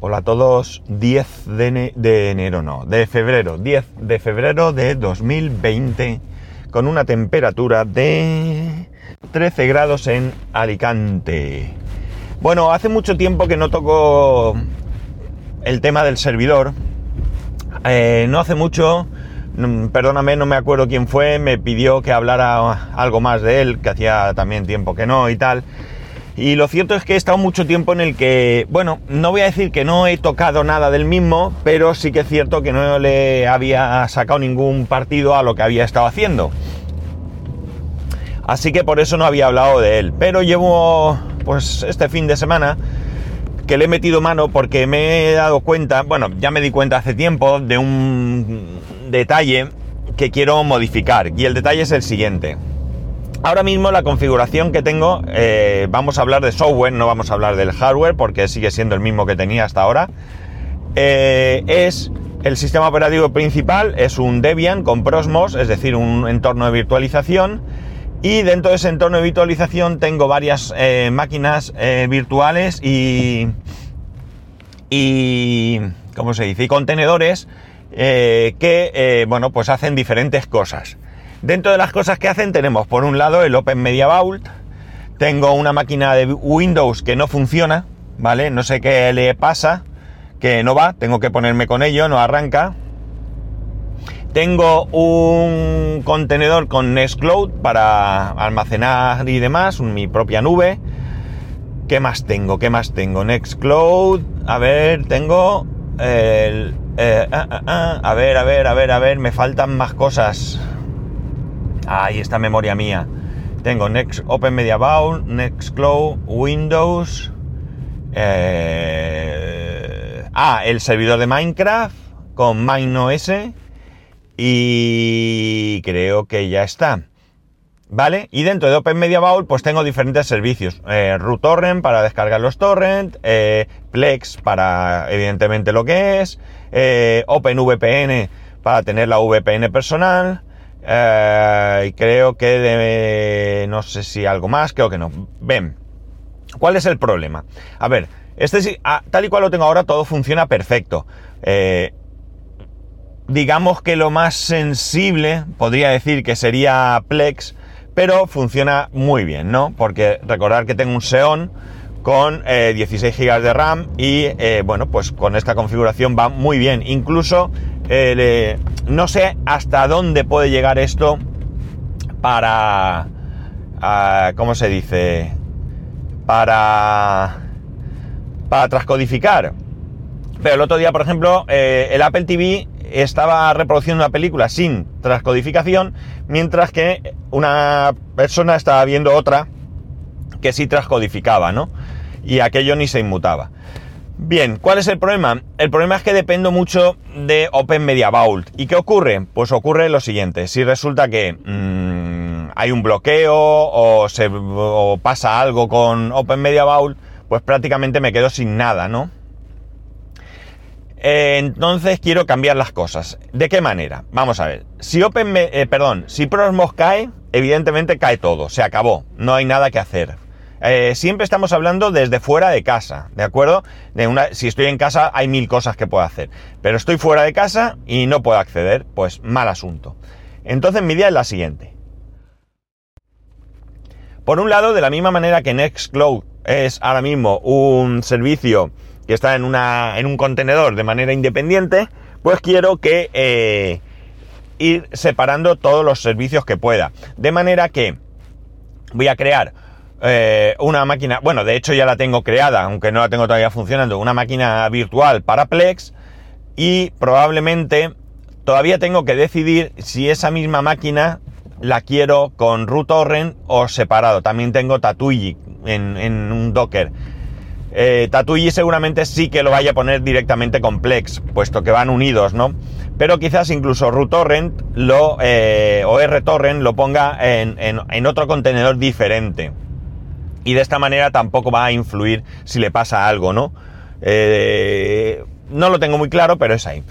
Hola a todos, 10 de, ene- de enero, no, de febrero, 10 de febrero de 2020, con una temperatura de 13 grados en Alicante. Bueno, hace mucho tiempo que no toco el tema del servidor. Eh, no hace mucho, mm, perdóname, no me acuerdo quién fue, me pidió que hablara algo más de él, que hacía también tiempo que no y tal. Y lo cierto es que he estado mucho tiempo en el que, bueno, no voy a decir que no he tocado nada del mismo, pero sí que es cierto que no le había sacado ningún partido a lo que había estado haciendo. Así que por eso no había hablado de él. Pero llevo, pues, este fin de semana que le he metido mano porque me he dado cuenta, bueno, ya me di cuenta hace tiempo de un detalle que quiero modificar. Y el detalle es el siguiente. Ahora mismo la configuración que tengo, eh, vamos a hablar de software, no vamos a hablar del hardware porque sigue siendo el mismo que tenía hasta ahora. Eh, es el sistema operativo principal, es un Debian con Prosmos, es decir, un entorno de virtualización. Y dentro de ese entorno de virtualización tengo varias eh, máquinas virtuales y, y, ¿cómo se dice? Y contenedores que, bueno, pues hacen diferentes cosas. Dentro de las cosas que hacen tenemos, por un lado, el Open Media Vault. Tengo una máquina de Windows que no funciona, ¿vale? No sé qué le pasa, que no va, tengo que ponerme con ello, no arranca. Tengo un contenedor con Nextcloud para almacenar y demás, mi propia nube. ¿Qué más tengo? ¿Qué más tengo? Nextcloud. A ver, tengo el... eh, ah, ah, ah, a ver, a ver, a ver, a ver, me faltan más cosas. Ahí está memoria mía. Tengo Next Open Media Vault, Nextcloud, Windows. eh, ah, el servidor de Minecraft con MineOS. Y creo que ya está. ¿Vale? Y dentro de Open Media Vault pues tengo diferentes servicios. Eh, para descargar los torrent, eh, Plex para evidentemente lo que es, eh, OpenVPN para tener la VPN personal, eh, creo que de, no sé si algo más, creo que no. Ven, ¿cuál es el problema? A ver, este ah, tal y cual lo tengo ahora todo funciona perfecto. Eh, digamos que lo más sensible podría decir que sería Plex, pero funciona muy bien, ¿no? Porque recordar que tengo un Xeon con eh, 16 GB de RAM y eh, bueno, pues con esta configuración va muy bien. Incluso eh, no sé hasta dónde puede llegar esto para... ah, ¿Cómo se dice? Para... Para transcodificar. Pero el otro día, por ejemplo, eh, el Apple TV estaba reproduciendo una película sin transcodificación, mientras que una persona estaba viendo otra que sí transcodificaba, ¿no? Y aquello ni se inmutaba. Bien, ¿cuál es el problema? El problema es que dependo mucho de Open Media Vault. ¿Y qué ocurre? Pues ocurre lo siguiente. Si resulta que mm, hay un bloqueo o, se, pasa algo con Open Media Vault, pues prácticamente me quedo sin nada, ¿no? Eh, entonces quiero cambiar las cosas. ¿De qué manera? Vamos a ver. Si Open, eh, perdón, si Prosmos cae, evidentemente cae todo, se acabó, no hay nada que hacer. Eh, siempre estamos hablando desde fuera de casa, ¿de acuerdo? Si estoy en casa hay mil cosas que puedo hacer, pero estoy fuera de casa y no puedo acceder, pues mal asunto. Entonces mi idea es la siguiente. Por un lado, de la misma manera que Nextcloud es ahora mismo un servicio que está en, una, en un contenedor de manera independiente, pues quiero que eh, ir separando todos los servicios que pueda. De manera que voy a crear eh, una máquina, bueno, de hecho ya la tengo creada, aunque no la tengo todavía funcionando, una máquina virtual para Plex y probablemente todavía tengo que decidir si esa misma máquina la quiero con RuTorrent o separado. También tengo Tatuyi en, en un Docker. Eh, seguramente sí que lo vaya a poner directamente con Plex, puesto que van unidos, ¿no? Pero quizás incluso RuTorrent lo, eh, o RTorrent lo ponga en- en otro contenedor diferente. Y de esta manera tampoco va a influir si le pasa algo, ¿no? Eh, no lo tengo muy claro, pero es ahí.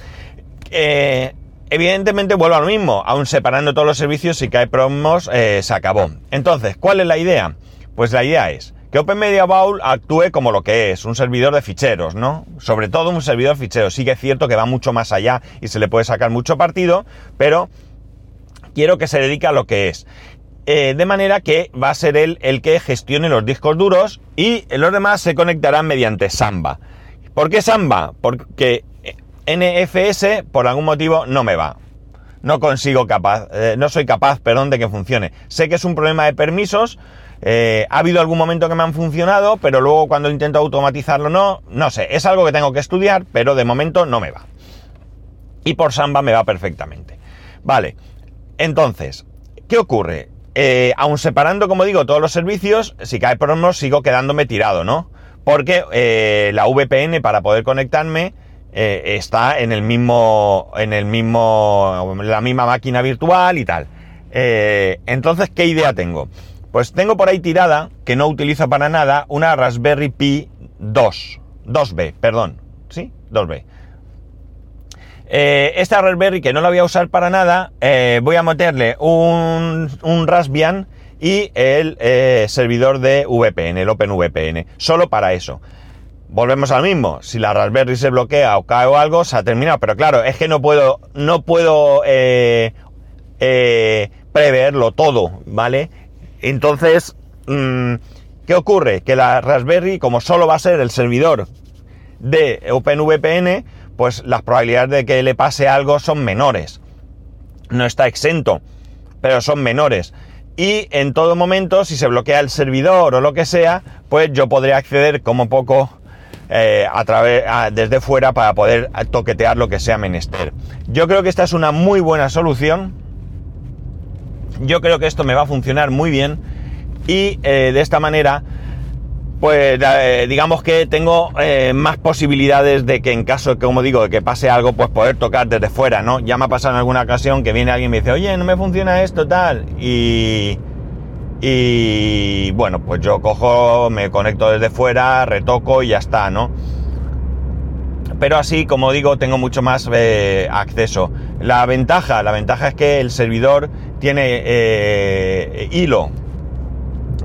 Eh, evidentemente vuelvo a lo mismo, aún separando todos los servicios, si cae promos, eh, se acabó. Entonces, ¿cuál es la idea? Pues la idea es que Open Media Bowl actúe como lo que es, un servidor de ficheros, ¿no? Sobre todo un servidor de ficheros. Sí que es cierto que va mucho más allá y se le puede sacar mucho partido, pero quiero que se dedique a lo que es. Eh, de manera que va a ser él el que gestione los discos duros y los demás se conectarán mediante Samba. ¿Por qué Samba? Porque NFS por algún motivo no me va. No consigo capaz, eh, no soy capaz, perdón, de que funcione. Sé que es un problema de permisos, eh, ha habido algún momento que me han funcionado, pero luego cuando intento automatizarlo no, no sé, es algo que tengo que estudiar, pero de momento no me va. Y por Samba me va perfectamente. Vale, entonces, ¿qué ocurre? Eh, aun separando, como digo, todos los servicios, si cae por sigo quedándome tirado, ¿no? Porque eh, la VPN para poder conectarme está en el mismo, en el mismo, la misma máquina virtual y tal. entonces, ¿qué idea tengo? Pues tengo por ahí tirada, que no utilizo para nada, una Raspberry Pi 2. 2B, perdón. ¿Sí? 2B. Eh, esta Raspberry que no la voy a usar para nada, eh, voy a meterle un, un Raspbian y el eh, servidor de VPN, el OpenVPN, solo para eso. Volvemos al mismo, si la Raspberry se bloquea o cae o algo, se ha terminado, pero claro, es que no puedo, no puedo preverlo todo, ¿vale? Entonces, mm, ¿qué ocurre? Que la Raspberry, como solo va a ser el servidor de OpenVPN, pues las probabilidades de que le pase algo son menores. No está exento, pero son menores. Y en todo momento, si se bloquea el servidor o lo que sea, pues yo podré acceder como poco eh, a través, desde fuera para poder toquetear lo que sea menester. Yo creo que esta es una muy buena solución yo creo que esto me va a funcionar muy bien y eh, de esta manera, pues eh, digamos que tengo eh, más posibilidades de que en caso, como digo, de que pase algo, pues poder tocar desde fuera, ¿no? Ya me ha pasado en alguna ocasión que viene alguien y me dice, oye, no me funciona esto, tal, y... Y bueno, pues yo cojo, me conecto desde fuera, retoco y ya está, ¿no? pero así, como digo, tengo mucho más acceso. La ventaja, la ventaja es que el servidor tiene eh, hilo,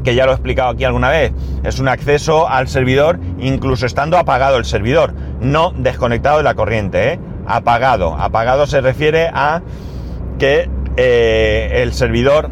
que ya lo he explicado aquí alguna vez. Es un acceso al servidor incluso estando apagado el servidor, no desconectado de la corriente, ¿eh? apagado. Apagado se refiere a que eh, el servidor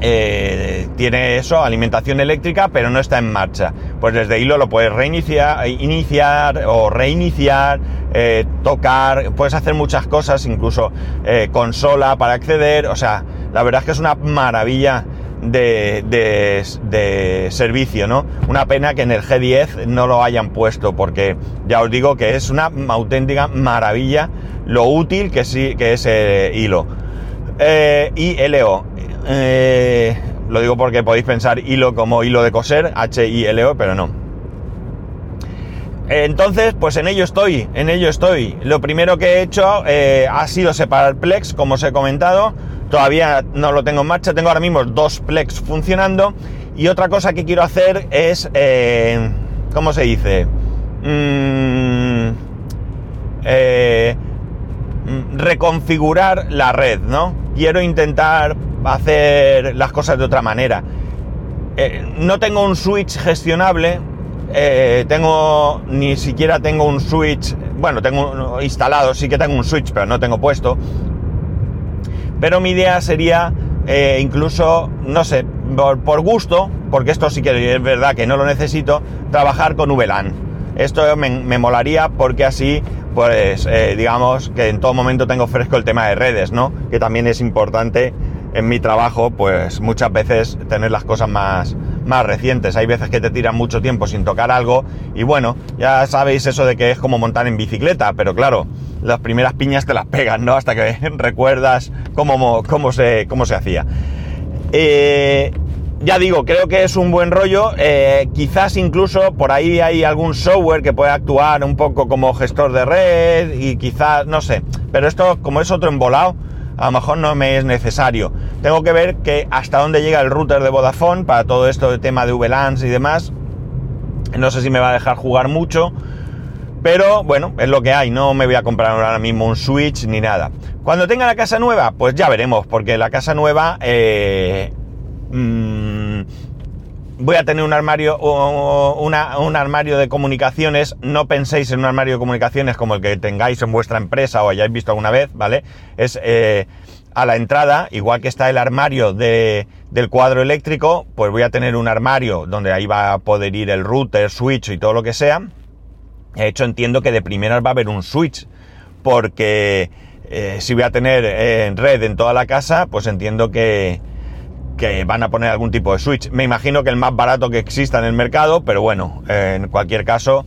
tiene eso, alimentación eléctrica, pero no está en marcha. Pues desde hilo lo puedes reiniciar, iniciar o reiniciar, eh, tocar, puedes hacer muchas cosas, incluso eh, consola para acceder, o sea, la verdad es que es una maravilla de, de, servicio, ¿no? Una pena que en el G10 no lo hayan puesto, porque ya os digo que es una auténtica maravilla lo útil que sí que es eh, hilo. y LO. lo digo porque podéis pensar hilo como hilo de coser, H-I-L-O, pero no. Entonces, pues en ello estoy, en ello estoy. Lo primero que he hecho eh, ha sido separar Plex, como os he comentado. Todavía no lo tengo en marcha, tengo ahora mismo dos Plex funcionando. Y otra cosa que quiero hacer es, eh, ¿cómo se dice? Mm, eh, reconfigurar la red, ¿no? Quiero intentar hacer las cosas de otra manera. no tengo un switch gestionable, eh, tengo, ni siquiera tengo un switch, bueno, tengo instalado, sí que tengo un switch, pero no tengo puesto. Pero mi idea sería eh, incluso, no sé, por, gusto, porque esto sí que es verdad que no lo necesito, trabajar con VLAN. Esto me, molaría porque así, pues, eh, digamos que en todo momento tengo fresco el tema de redes, ¿no? Que también es importante en mi trabajo, pues muchas veces tener las cosas más, más recientes. Hay veces que te tiran mucho tiempo sin tocar algo y bueno, ya sabéis eso de que es como montar en bicicleta, pero claro, las primeras piñas te las pegan, ¿no? Hasta que recuerdas cómo, cómo, se, cómo se hacía. Eh, ya digo, creo que es un buen rollo. Eh, quizás incluso por ahí hay algún software que puede actuar un poco como gestor de red y quizás, no sé. Pero esto, como es otro embolado, a lo mejor no me es necesario. Tengo que ver que hasta dónde llega el router de Vodafone para todo esto de tema de VLANs y demás. No sé si me va a dejar jugar mucho. Pero bueno, es lo que hay, no me voy a comprar ahora mismo un Switch ni nada. Cuando tenga la casa nueva, pues ya veremos, porque la casa nueva eh, mm, voy a tener un armario, un armario de comunicaciones. No penséis en un armario de comunicaciones como el que tengáis en vuestra empresa o hayáis visto alguna vez, ¿vale? Es eh, a la entrada, igual que está el armario de, del cuadro eléctrico, pues voy a tener un armario donde ahí va a poder ir el router, switch y todo lo que sea. De hecho, entiendo que de primeras va a haber un switch, porque eh, si voy a tener eh, red en toda la casa, pues entiendo que, que van a poner algún tipo de switch. Me imagino que el más barato que exista en el mercado, pero bueno, en cualquier caso,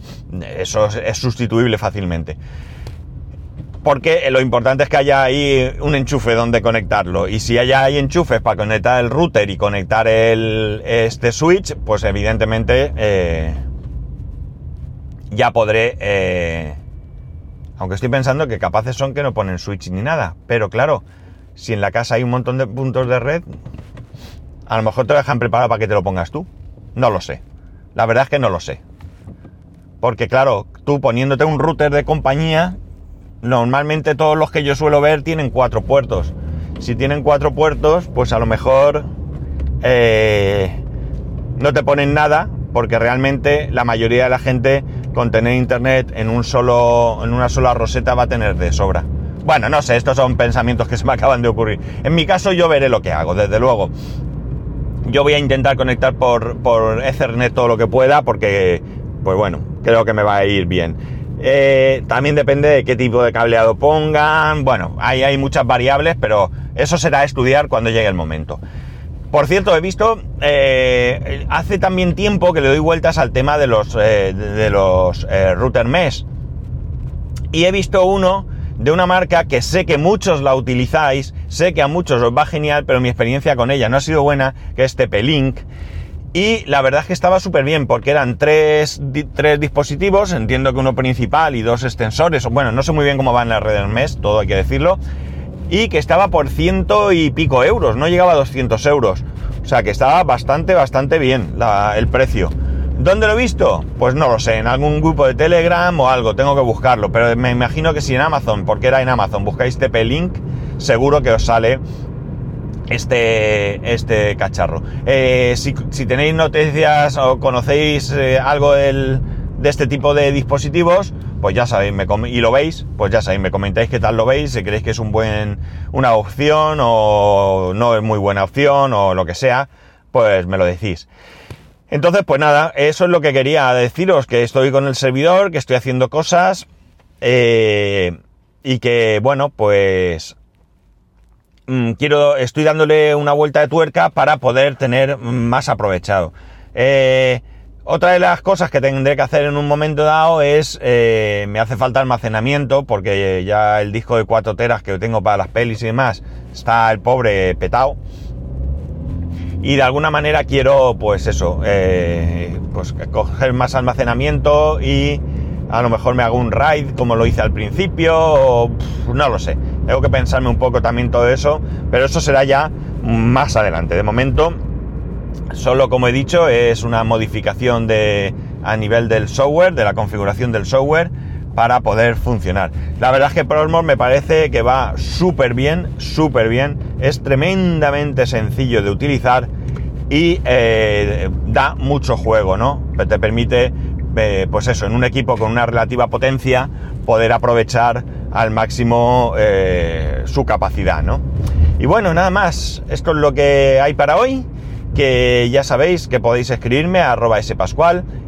eso es sustituible fácilmente. Porque lo importante es que haya ahí un enchufe donde conectarlo. Y si haya ahí enchufes para conectar el router y conectar el, este switch, pues evidentemente eh, ya podré... Eh, aunque estoy pensando que capaces son que no ponen switch ni nada. Pero claro, si en la casa hay un montón de puntos de red, a lo mejor te lo dejan preparado para que te lo pongas tú. No lo sé. La verdad es que no lo sé. Porque claro, tú poniéndote un router de compañía, normalmente todos los que yo suelo ver tienen cuatro puertos. Si tienen cuatro puertos, pues a lo mejor eh, no te ponen nada, porque realmente la mayoría de la gente con tener internet en un solo, en una sola roseta va a tener de sobra. Bueno, no sé, estos son pensamientos que se me acaban de ocurrir. En mi caso yo veré lo que hago, desde luego. Yo voy a intentar conectar por, por Ethernet todo lo que pueda porque, pues bueno, creo que me va a ir bien. Eh, también depende de qué tipo de cableado pongan. Bueno, ahí hay muchas variables, pero eso será estudiar cuando llegue el momento. Por cierto, he visto, eh, hace también tiempo que le doy vueltas al tema de los, eh, de los router mesh. Y he visto uno de una marca que sé que muchos la utilizáis, sé que a muchos os va genial, pero mi experiencia con ella no ha sido buena, que es TP-Link. Y la verdad es que estaba súper bien, porque eran tres, tres, dispositivos, entiendo que uno principal y dos extensores, bueno, no sé muy bien cómo va en la red del mes, todo hay que decirlo, y que estaba por ciento y pico euros, no llegaba a 200 euros. O sea que estaba bastante, bastante bien el precio. ¿Dónde lo he visto? Pues no lo sé, en algún grupo de Telegram o algo, tengo que buscarlo, pero me imagino que si en Amazon, porque era en Amazon, buscáis TP-Link, seguro que os sale este, este cacharro. Eh, si, tenéis noticias o conocéis eh, algo de este tipo de dispositivos, pues ya sabéis, me y lo veis, pues ya sabéis, me comentáis qué tal lo veis, si creéis que es un buen, una opción o no es muy buena opción o lo que sea, pues me lo decís. Entonces, pues nada, eso es lo que quería deciros, que estoy con el servidor, que estoy haciendo cosas eh, y que, bueno, pues mm, quiero, estoy dándole una vuelta de tuerca para poder tener más aprovechado. Eh, otra de las cosas que tendré que hacer en un momento dado es, eh, me hace falta almacenamiento porque ya el disco de 4 teras que tengo para las pelis y demás está el pobre petado y de alguna manera quiero, pues eso, eh, pues coger más almacenamiento y a lo mejor me hago un raid como lo hice al principio, o, no lo sé. Tengo que pensarme un poco también todo eso, pero eso será ya más adelante. De momento, solo como he dicho, es una modificación de, a nivel del software, de la configuración del software para poder funcionar. La verdad es que Prosmos me parece que va súper bien, súper bien, es tremendamente sencillo de utilizar y eh, da mucho juego, ¿no? Te permite, eh, pues eso, en un equipo con una relativa potencia, poder aprovechar al máximo eh, su capacidad, ¿no? Y bueno, nada más, es lo que hay para hoy que ya sabéis que podéis escribirme a arroba spascual,